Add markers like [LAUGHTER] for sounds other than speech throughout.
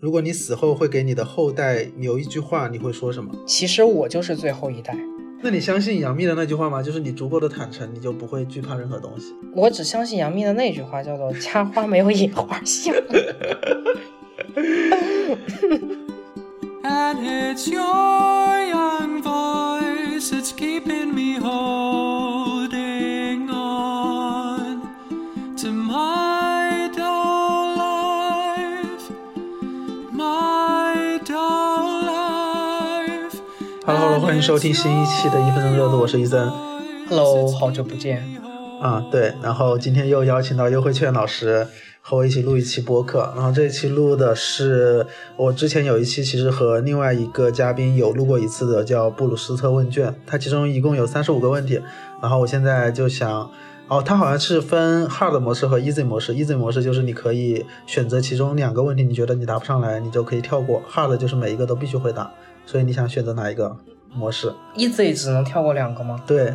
如果你死后会给你的后代留一句话，你会说什么？其实我就是最后一代。那你相信杨幂的那句话吗？就是你足够的坦诚，你就不会惧怕任何东西。我只相信杨幂的那句话，叫做“家花没有野花香”。And it's your 欢迎收听新一期的一分钟热度，我是伊森。Hello，好久不见。啊，对，然后今天又邀请到优惠券老师和我一起录一期播客，然后这一期录的是我之前有一期其实和另外一个嘉宾有录过一次的，叫布鲁斯特问卷，它其中一共有三十五个问题，然后我现在就想，哦，它好像是分 hard 模式和 easy 模式，easy 模式就是你可以选择其中两个问题，你觉得你答不上来，你就可以跳过，hard 就是每一个都必须回答，所以你想选择哪一个模式？Easy 只能跳过两个吗？对，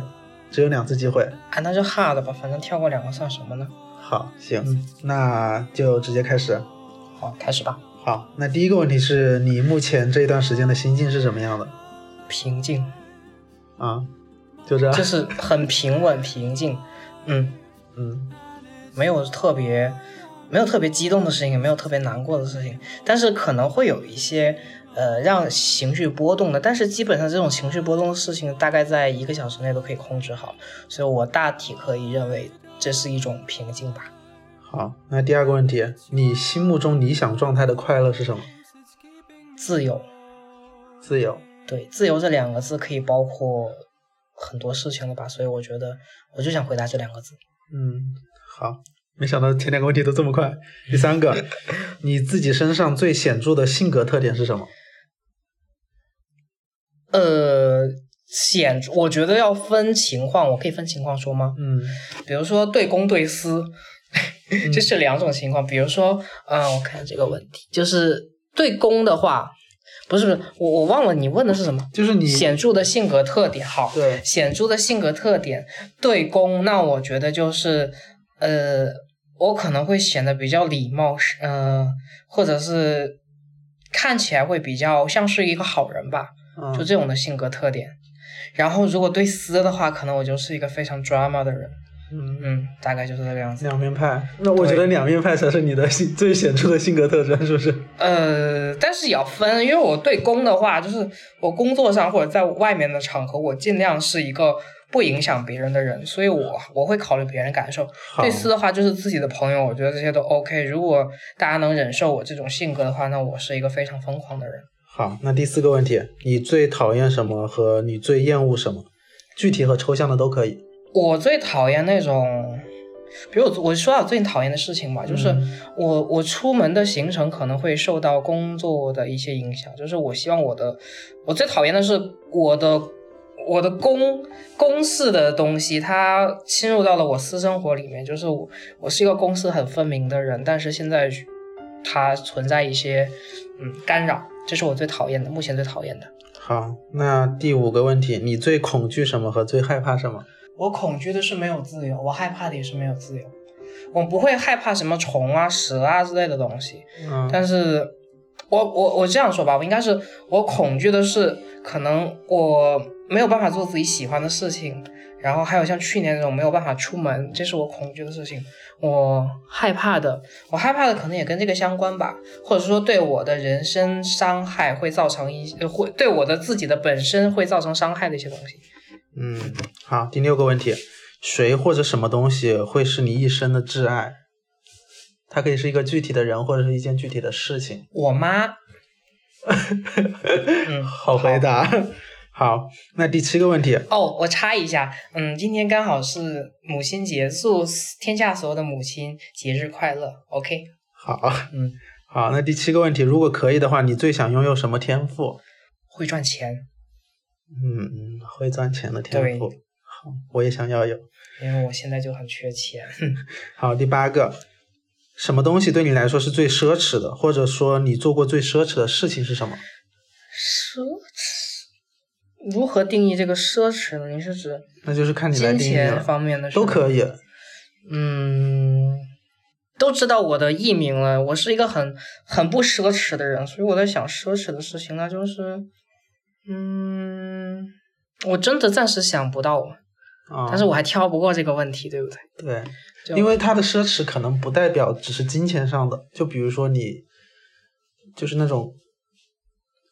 只有两次机会。啊，那就 Hard 吧，反正跳过两个算什么呢？好，行，嗯那就直接开始。好，开始吧。好，那第一个问题是你目前这一段时间的心境是什么样的？平静，啊，就这样，就是很平稳平静。嗯，嗯没有特别，没有特别激动的事情，也没有特别难过的事情，但是可能会有一些呃让情绪波动的，但是基本上这种情绪波动的事情，大概在一个小时内都可以控制好，所以我大体可以认为这是一种平静吧。好，那第二个问题，你心目中理想状态的快乐是什么？自由，自由。对，自由这两个字可以包括很多事情了吧，所以我觉得我就想回答这两个字。嗯，好，没想到前两个问题都这么快。第三个，[LAUGHS] 你自己身上最显著的性格特点是什么？呃，显，我觉得要分情况，我可以分情况说吗？嗯比如说对公对私，[LAUGHS] 这是两种情况。比如说，嗯、我看这个问题，就是对公的话，不是不是，我我忘了你问的是什么？就是你显著的性格特点，好，对显著的性格特点，对公，那我觉得就是，呃，我可能会显得比较礼貌，是呃，或者是看起来会比较像是一个好人吧，就嗯这种的性格特点。然后如果对私的话，可能我就是一个非常 drama 的人，嗯嗯，大概就是这个样子。两面派。那我觉得两面派才是你的性最显著的性格特征，是不是？呃，但是也要分，因为我对公的话，就是我工作上或者在外面的场合，我尽量是一个不影响别人的人，所以我我会考虑别人感受。对私的话，就是自己的朋友，我觉得这些都 OK。如果大家能忍受我这种性格的话，那我是一个非常疯狂的人。好，那第四个问题，你最讨厌什么和你最厌恶什么？具体和抽象的都可以。我最讨厌那种，比如我我说到我最讨厌的事情吧，就是嗯我我出门的行程可能会受到工作的一些影响，就是我希望我的我最讨厌的是我的我的公公事的东西，它侵入到了我私生活里面，就是我我是一个公私很分明的人，但是现在它存在一些嗯干扰，这是我最讨厌的，目前最讨厌的。好，那第五个问题，你最恐惧什么和最害怕什么？我恐惧的是没有自由，我害怕的也是没有自由。我不会害怕什么虫啊、蛇啊之类的东西，嗯但是我我我这样说吧，我应该是我恐惧的是可能我没有办法做自己喜欢的事情，然后还有像去年那种没有办法出门，这是我恐惧的事情。我害怕的，我害怕的可能也跟这个相关吧，或者说对我的人身伤害会造成一呃会对我的自己的本身会造成伤害的一些东西。嗯，好，第六个问题，谁或者什么东西会是你一生的挚爱？它可以是一个具体的人，或者是一件具体的事情。我妈，[LAUGHS] 嗯，好回答。[LAUGHS] 好，那第七个问题，哦，我插一下，嗯，今天刚好是母亲节，祝天下所有的母亲节日快乐。OK，好，嗯，好，那第七个问题，如果可以的话，你最想拥有什么天赋？会赚钱，嗯，会赚钱的天赋。好，我也想要有。因为我现在就很缺钱。[LAUGHS] 好，第八个，什么东西对你来说是最奢侈的，或者说你做过最奢侈的事情是什么？奢侈，如何定义这个奢侈呢？你是指那就是看你来金钱定义了，方面的？都可以。。嗯，都知道我的艺名了，我是一个很很不奢侈的人，所以我在想奢侈的事情，那就是，嗯，我真的暂时想不到，啊，但是我还挑不过这个问题，对不对？对，因为它的奢侈可能不代表只是金钱上的，就比如说你就是那种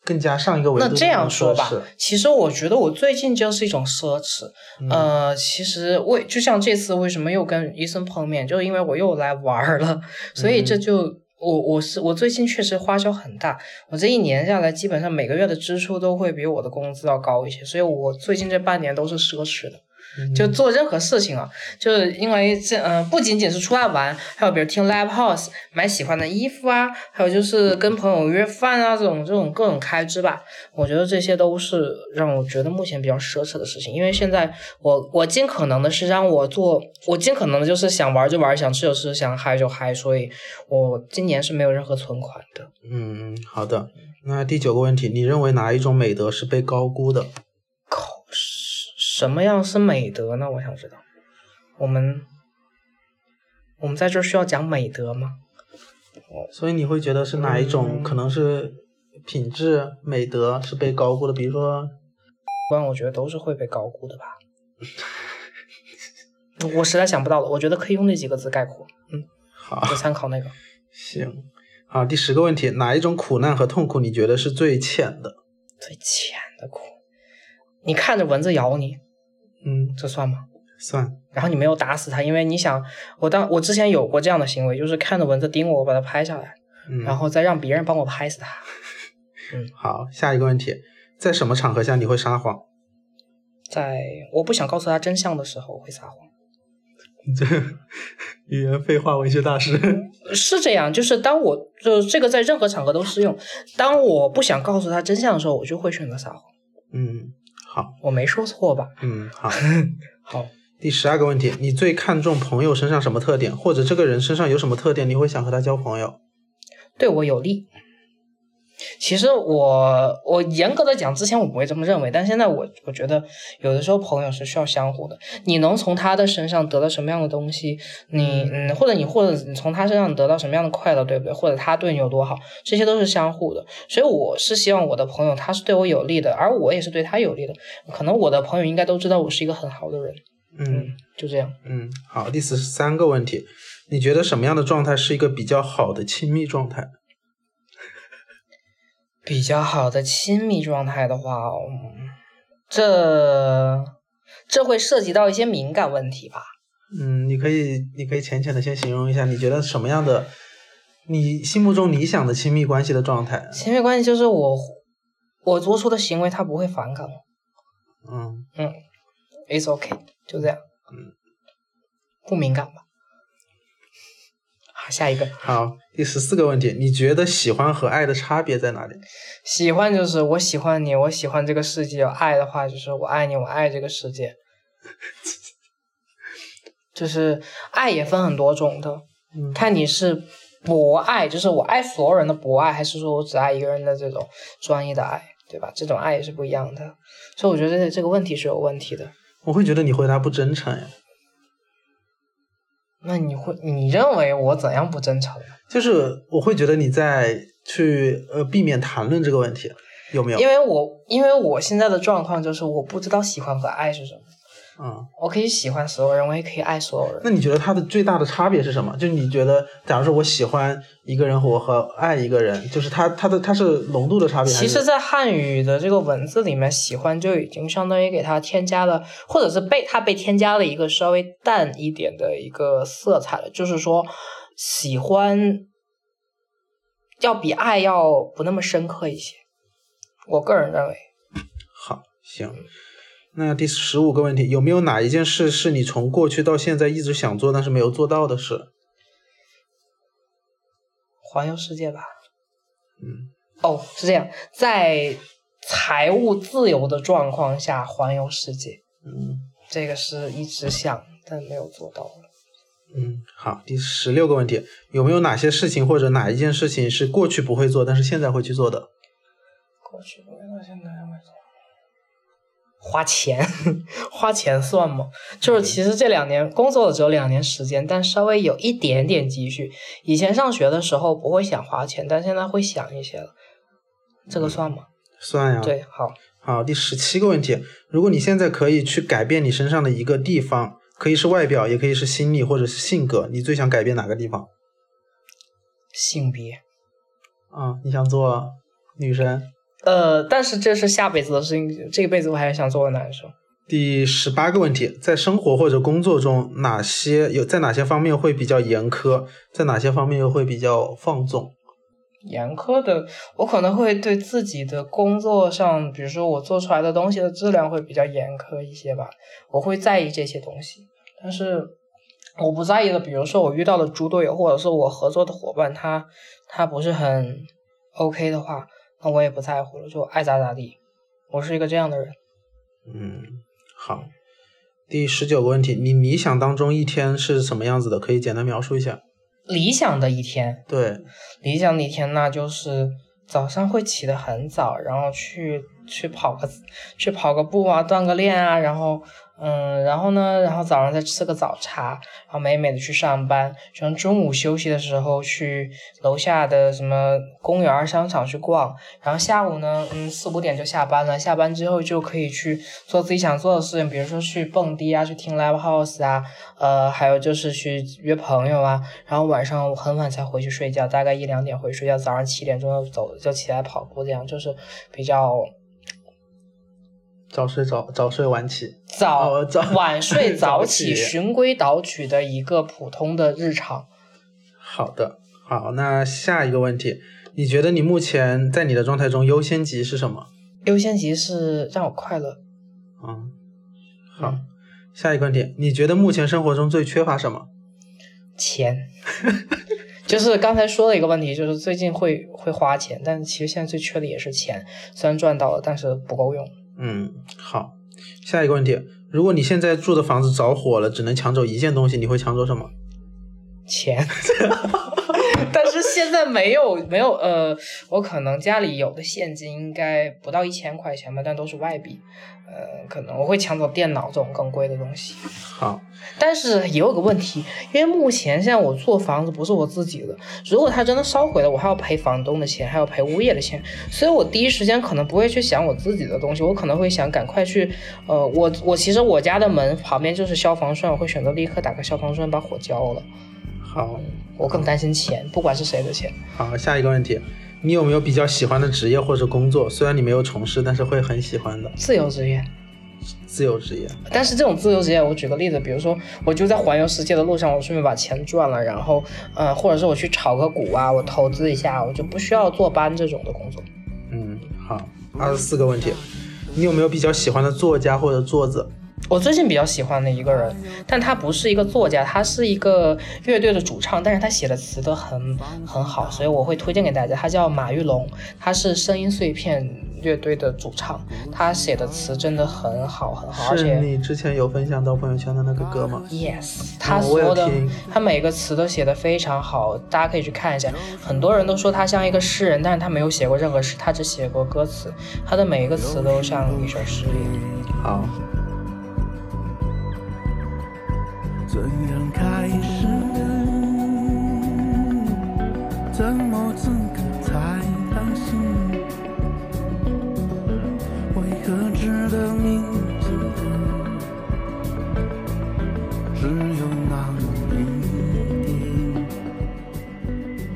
更加上一个维度的那这样说吧，其实我觉得我最近就是一种奢侈。嗯呃，其实为就像这次为什么又跟医生碰面，就是因为我又来玩儿了，所以嗯这就。我我是我最近确实花销很大，我这一年下来基本上每个月的支出都会比我的工资要高一些，所以我最近这半年都是奢侈的。就做任何事情啊，就是因为这嗯、呃不仅仅是出来玩，还有比如听 live house、买喜欢的衣服啊，还有就是跟朋友约饭啊，这种这种各种开支吧。我觉得这些都是让我觉得目前比较奢侈的事情。因为现在我我尽可能的是让我做，我尽可能的就是想玩就玩，想吃就吃，想嗨就嗨，所以我今年是没有任何存款的。嗯，好的。那第九个问题，你认为哪一种美德是被高估的？什么样是美德呢？我想知道。我们我们在这儿需要讲美德吗？所以你会觉得是哪一种嗯可能是品质美德是被高估的？比如说，关我觉得都是会被高估的吧。[LAUGHS] 我实在想不到了，我觉得可以用那几个字概括。嗯，好，就参考那个。行，好，第十个问题，哪一种苦难和痛苦你觉得是最浅的？最浅的苦，你看着蚊子咬你，嗯，这算吗？算，然后你没有打死他，因为你想，我当我之前有过这样的行为，就是看着蚊子叮我，我把它拍下来，嗯，然后再让别人帮我拍死它。[LAUGHS] 好，下一个问题，在什么场合下你会撒谎？在我不想告诉他真相的时候，我会撒谎。这 [LAUGHS] 语言废话文学大师。[LAUGHS] 是这样，就是当我就这个在任何场合都适用。当我不想告诉他真相的时候，我就会选择撒谎。嗯，好，我没说错吧？嗯，好。[LAUGHS] 好，第十二个问题，你最看重朋友身上什么特点，或者这个人身上有什么特点，你会想和他交朋友？对我有利。其实我我严格的讲，之前我不会这么认为，但现在我我觉得有的时候朋友是需要相互的。你能从他的身上得到什么样的东西，你嗯，或者你或者你从他身上得到什么样的快乐，对不对？或者他对你有多好，这些都是相互的。所以我是希望我的朋友他是对我有利的，而我也是对他有利的。可能我的朋友应该都知道我是一个很好的人，嗯就这样。嗯，好。第十三个问题，你觉得什么样的状态是一个比较好的亲密状态？比较好的亲密状态的话，嗯这这会涉及到一些敏感问题吧？嗯，你可以，你可以浅浅的先形容一下，你觉得什么样的，你心目中理想的亲密关系的状态？亲密关系就是我我做出的行为，他不会反感我。嗯嗯，it's okay，就这样。嗯，不敏感吧？好，下一个，好。第十四个问题，你觉得喜欢和爱的差别在哪里？喜欢就是我喜欢你，我喜欢这个世界；爱的话就是我爱你，我爱这个世界。[LAUGHS] 就是爱也分很多种的，嗯看你是博爱，就是我爱所有人的博爱，还是说我只爱一个人的这种专一的爱，对吧？这种爱也是不一样的，所以我觉得这这个问题是有问题的。我会觉得你回答不真诚呀。那你会，你认为我怎样不真诚？就是我会觉得你在去呃避免谈论这个问题，有没有？因为我因为我现在的状况就是我不知道喜欢和爱是什么。嗯，我可以喜欢所有人，我也可以爱所有人。那你觉得它的最大的差别是什么？就是你觉得，假如说我喜欢一个人，我和爱一个人，就是它它的它是浓度的差别？其实，在汉语的这个文字里面，喜欢就已经相当于给它添加了，或者是被它被添加了一个稍微淡一点的一个色彩了。就是说，喜欢要比爱要不那么深刻一些。我个人认为，好，行。那第十五个问题，有没有哪一件事是你从过去到现在一直想做但是没有做到的事？环游世界吧。嗯，哦，是这样，在财务自由的状况下环游世界，嗯这个是一直想但没有做到的。嗯，好。第十六个问题，有没有哪些事情或者哪一件事情是过去不会做，但是现在会去做的？过去。花钱，[LAUGHS] 花钱算吗？就是其实这两年工作了只有两年时间，但稍微有一点点积蓄。以前上学的时候不会想花钱，但现在会想一些了。这个算吗？算呀。。对，好，好，第十七个问题，如果你现在可以去改变你身上的一个地方，可以是外表，也可以是心理或者是性格，你最想改变哪个地方？性别。啊、你想做女生？呃，但是这是下辈子的事情，这辈子我还是想做个男生。第十八个问题，在生活或者工作中，哪些有在哪些方面会比较严苛，在哪些方面又会比较放纵？严苛的，我可能会对自己的工作上，比如说我做出来的东西的质量会比较严苛一些吧，我会在意这些东西。但是我不在意的，比如说我遇到的猪队友，或者是我合作的伙伴，他他不是很 OK 的话，那我也不在乎了，就爱咋咋地。我是一个这样的人。嗯，好。第十九个问题，你理想当中一天是什么样子的？可以简单描述一下。理想的一天，对，理想的一天那就是早上会起得很早，然后去去跑个去跑个步啊，锻个炼啊，然后嗯，然后呢，然后早上再吃个早茶，然后美美的去上班，然后中午休息的时候去楼下的什么公园、商场去逛，然后下午呢，嗯，四五点就下班了，下班之后就可以去做自己想做的事情，比如说去蹦迪啊，去听 live house 啊，呃，还有就是去约朋友啊，然后晚上很晚才回去睡觉，大概一两点回去睡觉，早上七点钟就走就起来跑步，这样就是比较早睡早早睡晚起。早、哦早 [LAUGHS] 晚睡 [LAUGHS] 早早起、起循规蹈矩的一个普通的日常。好的，好，那下一个问题，你觉得你目前在你的状态中优先级是什么？优先级是让我快乐，嗯，好，嗯下一个问题，你觉得目前生活中最缺乏什么？钱。[LAUGHS] 就是刚才说的一个问题，就是最近会会花钱，但其实现在最缺的也是钱，虽然赚到了，但是不够用。嗯，好，下一个问题，如果你现在住的房子着火了，只能抢走一件东西，你会抢走什么？钱，[LAUGHS] 但是现在没有没有呃，我可能家里有的现金应该不到一千块钱吧，但都是外币，呃，可能我会抢走电脑这种更贵的东西。好，但是也有个问题，因为目前现在我做房子不是我自己的，如果它真的烧毁了，我还要赔房东的钱，还要赔物业的钱，所以我第一时间可能不会去想我自己的东西，我可能会想赶快去，呃，我我其实我家的门旁边就是消防栓，我会选择立刻打开消防栓把火浇了。好，我更担心钱，不管是谁的钱。好，下一个问题，你有没有比较喜欢的职业或者工作？虽然你没有从事，但是会很喜欢的自由职业，自由职业。但是这种自由职业，我举个例子，比如说我就在环游世界的路上，我顺便把钱赚了，然后，呃，或者是我去炒个股啊，我投资一下，我就不需要坐班这种的工作。嗯，好，二十四个问题，你有没有比较喜欢的作家或者作者？我最近比较喜欢的一个人，但他不是一个作家，他是一个乐队的主唱，但是他写的词都很很好，所以我会推荐给大家。他叫马玉龙，他是声音碎片乐队的主唱，他写的词真的很好很好，而是且你之前有分享到朋友圈的那个歌吗？Yes，他所有的听他每个词都写的非常好，大家可以去看一下。很多人都说他像一个诗人，但是他没有写过任何诗，他只写过歌词，他的每一个词都像一首诗一样。好，怎样开始？怎么资格才当心？为何值得铭记的只有那一点？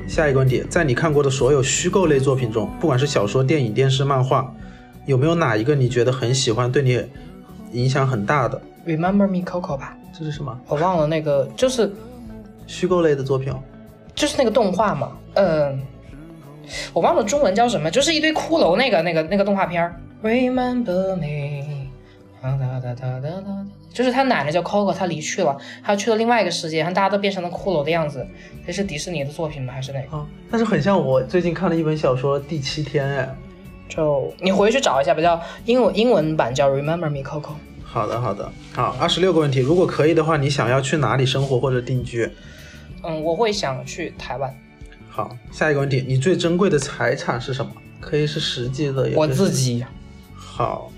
下一个问题，在你看过的所有虚构类作品中，不管是小说、电影、电视、漫画，有没有哪一个你觉得很喜欢，对你影响很大的？Remember Me Coco 吧，这是什么？我忘了那个，就是虚构类的作品哦。就是那个动画嘛，嗯、我忘了中文叫什么，就是一堆骷髅那个那个那个动画片儿。Remember me，哒哒哒哒哒哒，就是他奶奶叫 Coco，他离去了，他去了另外一个世界，然后大家都变成了骷髅的样子。这是迪士尼的作品吗？还是哪个？啊，但是很像我最近看了一本小说《第七天》哎。就你回去找一下吧，叫英文英文版叫 Remember Me Coco。好的，好的，好，二十六个问题，如果可以的话，你想要去哪里生活或者定居？嗯，我会想去台湾，好，下一个问题，你最珍贵的财产是什么？可以是实际的，我自。己。好，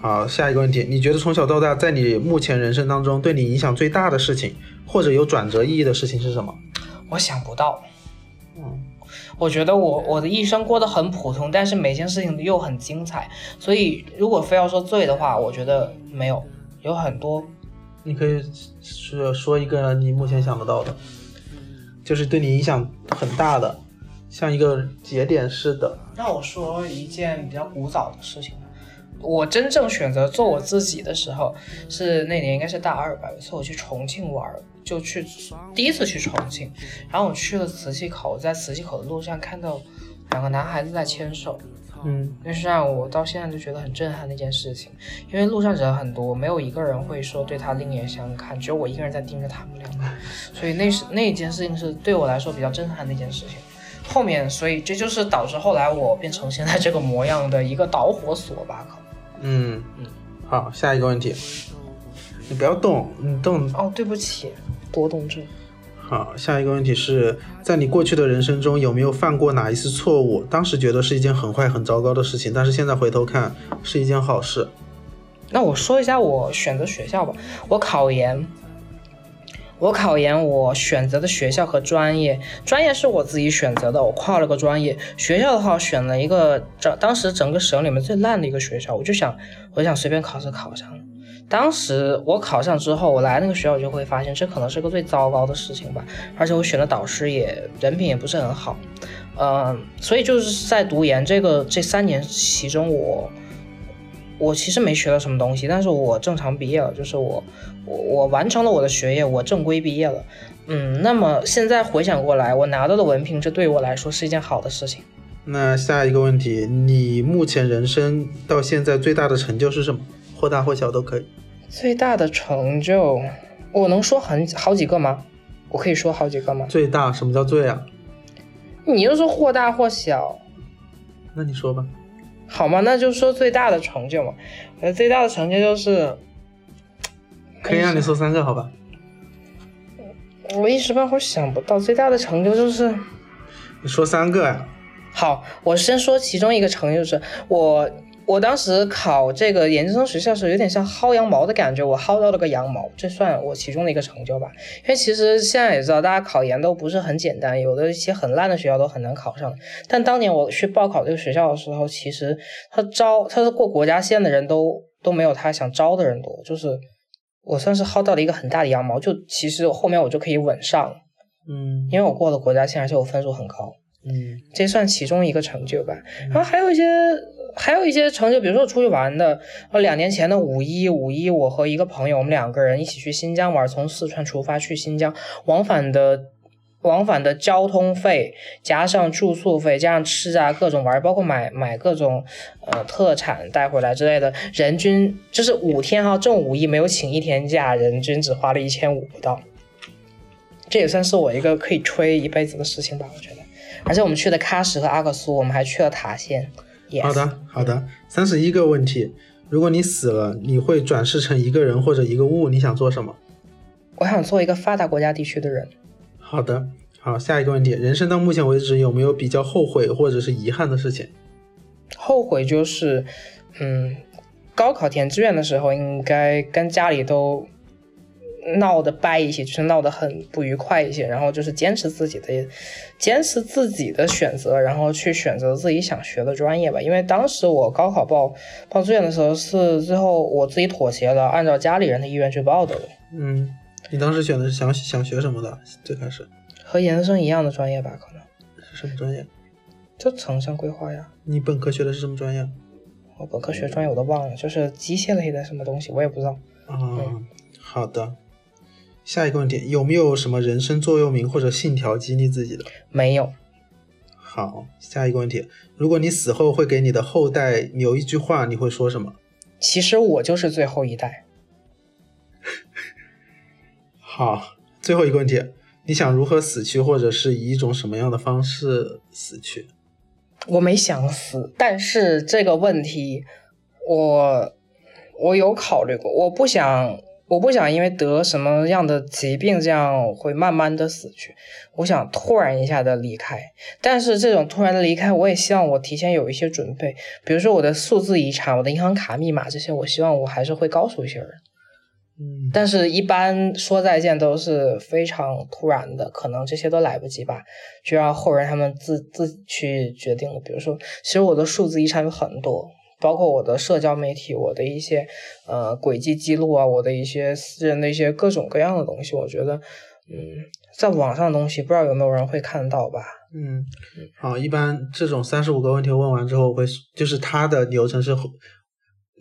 好，下一个问题，你觉得从小到大，在你目前人生当中，对你影响最大的事情，或者有转折意义的事情是什么？我想不到。嗯，我觉得我我的一生过得很普通，但是每件事情又很精彩。所以如果非要说最的话，我觉得没有，有很多。你可以说说一个你目前想得到的，就是对你影响很大的，像一个节点似的。那我说一件比较古早的事情吧。我真正选择做我自己的时候，是那年应该是大二吧。有一次我去重庆玩，就去第一次去重庆，然后我去了磁器口，在磁器口的路上看到两个男孩子在牵手，嗯那是让我到现在就觉得很震撼的一件事情。因为路上人很多，没有一个人会说对他另眼相看，只有我一个人在盯着他们两个，所以那是那一件事情是对我来说比较震撼的一件事情。后面，所以这就是导致后来我变成现在这个模样的一个导火索吧，可能。嗯嗯，好，下一个问题，你不要动，你动。哦，对不起，多动症。好，下一个问题是在你过去的人生中有没有犯过哪一次错误？当时觉得是一件很坏、很糟糕的事情，但是现在回头看是一件好事。那我说一下我选择学校吧。我考研，我考研，我选择的学校和专业，专业是我自己选择的，我跨了个专业。学校的话，选了一个整当时整个省里面最烂的一个学校，我就想，我想随便考试考上。当时我考上之后，我来那个学校，我就会发现这可能是个最糟糕的事情吧。而且我选的导师也人品也不是很好，嗯、所以就是在读研这个这三年其中我，我其实没学到什么东西，但是我正常毕业了，就是我我我完成了我的学业，我正规毕业了。嗯，那么现在回想过来，我拿到的文凭，这对我来说是一件好的事情。那下一个问题，你目前人生到现在最大的成就是什么？或大或小都可以。最大的成就，我能说很好几个吗？我可以说好几个吗？最大什么叫最啊？你又说或大或小，那你说吧。好吗？那就说最大的成就嘛。呃，最大的成就就是，可以让你说三个，好吧？我一时半会儿想不到最大的成就就是。你说三个呀、好，我先说其中一个成就，就是我我当时考这个研究生学校的时候，有点像薅羊毛的感觉，我薅到了个羊毛，这算我其中的一个成就吧。因为其实现在也知道，大家考研都不是很简单，有的一些很烂的学校都很难考上。但当年我去报考这个学校的时候，其实他招他是过国家线的人都都没有他想招的人多，就是我算是薅到了一个很大的羊毛，就其实后面我就可以稳上，嗯因为我过了国家线，而且我分数很高。嗯这算其中一个成就吧。然后还有一些，还有一些成就，比如说出去玩的，呃，两年前的五一，五一我和一个朋友，我们两个人一起去新疆玩，从四川出发去新疆，往返的。往返的交通费加上住宿费，加上吃啊各种玩，包括买买各种呃特产带回来之类的，人均就是五天哈，正五一没有请一天假，人均只花了一千五不到。这也算是我一个可以吹一辈子的事情吧，我觉得。而且我们去的喀什和阿克苏，我们还去了塔县。Yes、好的，好的。三十一个问题，如果你死了，你会转世成一个人或者一个物，你想做什么？我想做一个发达国家地区的人。好的，好，下一个问题，人生到目前为止有没有比较后悔或者是遗憾的事情？后悔就是，嗯，高考填志愿的时候，应该跟家里都闹得掰一些，就是闹得很不愉快一些，然后就是坚持自己的，坚持自己的选择，然后去选择自己想学的专业吧。因为当时我高考报报志愿的时候，是最后我自己妥协了，按照家里人的意愿去报的，嗯，你当时选的是想想学什么的？最开始和研究生一样的专业吧，可能是什么专业？就城乡规划呀。你本科学的是什么专业？我本科学专业我都忘了，就是机械类的什么东西，我也不知道。啊、好的。下一个问题，有没有什么人生座右铭或者信条激励自己的？没有，好，下一个问题，如果你死后会给你的后代留一句话，你会说什么？其实我就是最后一代。好，最后一个问题，你想如何死去，或者是以一种什么样的方式死去？我没想死，但是这个问题我我有考虑过，我不想我不想因为得什么样的疾病，这样会慢慢的死去。我想突然一下的离开，但是这种突然的离开，我也希望我提前有一些准备，比如说我的数字遗产、我的银行卡密码这些，我希望我还是会告诉一些人。嗯，但是，一般说再见都是非常突然的，可能这些都来不及吧，就让后人他们自自己去决定了。比如说，其实我的数字遗产有很多，包括我的社交媒体、我的一些呃轨迹记录啊，我的一些私人的一些各种各样的东西。我觉得，嗯，在网上的东西不知道有没有人会看到吧？嗯，好，一般这种三十五个问题问完之后我会，就是它的流程是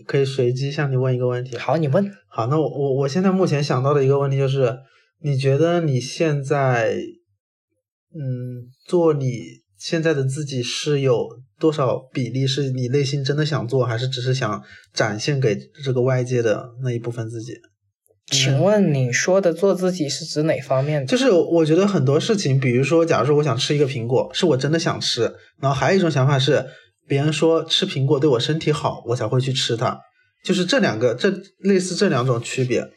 可以随机向你问一个问题。好，你问。好，那我我我现在目前想到的一个问题就是，你觉得你现在，嗯，做你现在的自己是有多少比例是你内心真的想做，还是只是想展现给这个外界的那一部分自己？请问你说的做自己是指哪方面的？就是我觉得很多事情，比如说，假如说我想吃一个苹果，是我真的想吃，然后还有一种想法是，别人说吃苹果对我身体好，我才会去吃它。就是这两个，这类似这两种区别。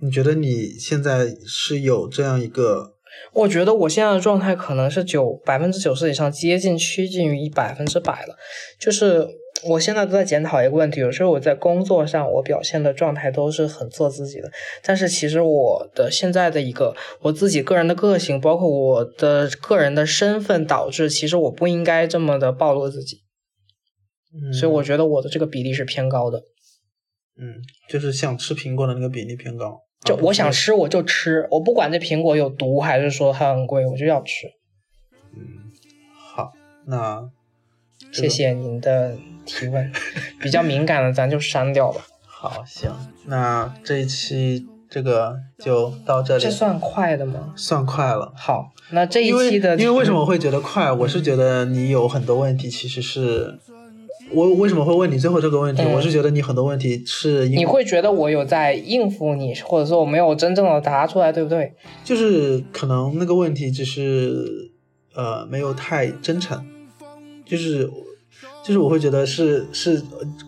你觉得你现在是有这样一个？我觉得我现在的状态可能是九百分之九十以上，接近趋近于一百分之百了。就是我现在都在检讨一个问题，有时候我在工作上我表现的状态都是很做自己的，但是其实我的现在的一个我自己个人的个性，包括我的个人的身份，导致其实我不应该这么的暴露自己。嗯，所以我觉得我的这个比例是偏高的。嗯，就是像吃苹果的那个比例偏高。就我想吃我就吃，我不管这苹果有毒还是说它很贵，我就要吃。嗯好，那谢谢您的提问，比较敏感的咱就删掉吧。[LAUGHS] 好行，那这一期这个就到这里，这算快的吗？算快了。好，那这一期的因为为什么我会觉得快？我是觉得你有很多问题，其实是我为什么会问你最后这个问题？嗯我是觉得你很多问题是你会觉得我有在应付你，或者说我没有真正的答出来，对不对？就是可能那个问题只是呃没有太真诚，就是就是我会觉得是是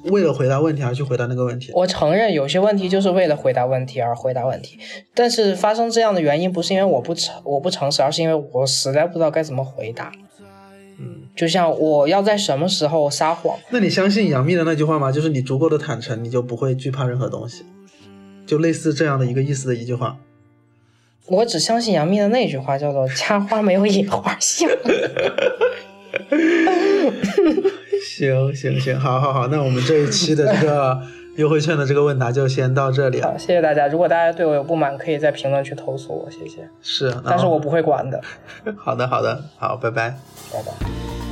为了回答问题而去回答那个问题。我承认有些问题就是为了回答问题而回答问题，但是发生这样的原因不是因为我不诚我不诚实，而是因为我实在不知道该怎么回答。嗯，就像我要在什么时候撒谎，那你相信杨幂的那句话吗？就是你足够的坦诚，你就不会惧怕任何东西，就类似这样的一个意思的一句话。我只相信杨幂的那句话，叫做“家花没有野花香 [LAUGHS] 行行行，好好好，那我们这一期的这个优惠券的这个问答就先到这”。里好，谢谢大家。如果大家对我有不满，可以在评论区投诉我，谢谢。是，但是我不会管的。[LAUGHS] 好的好的，好，拜拜。拜拜。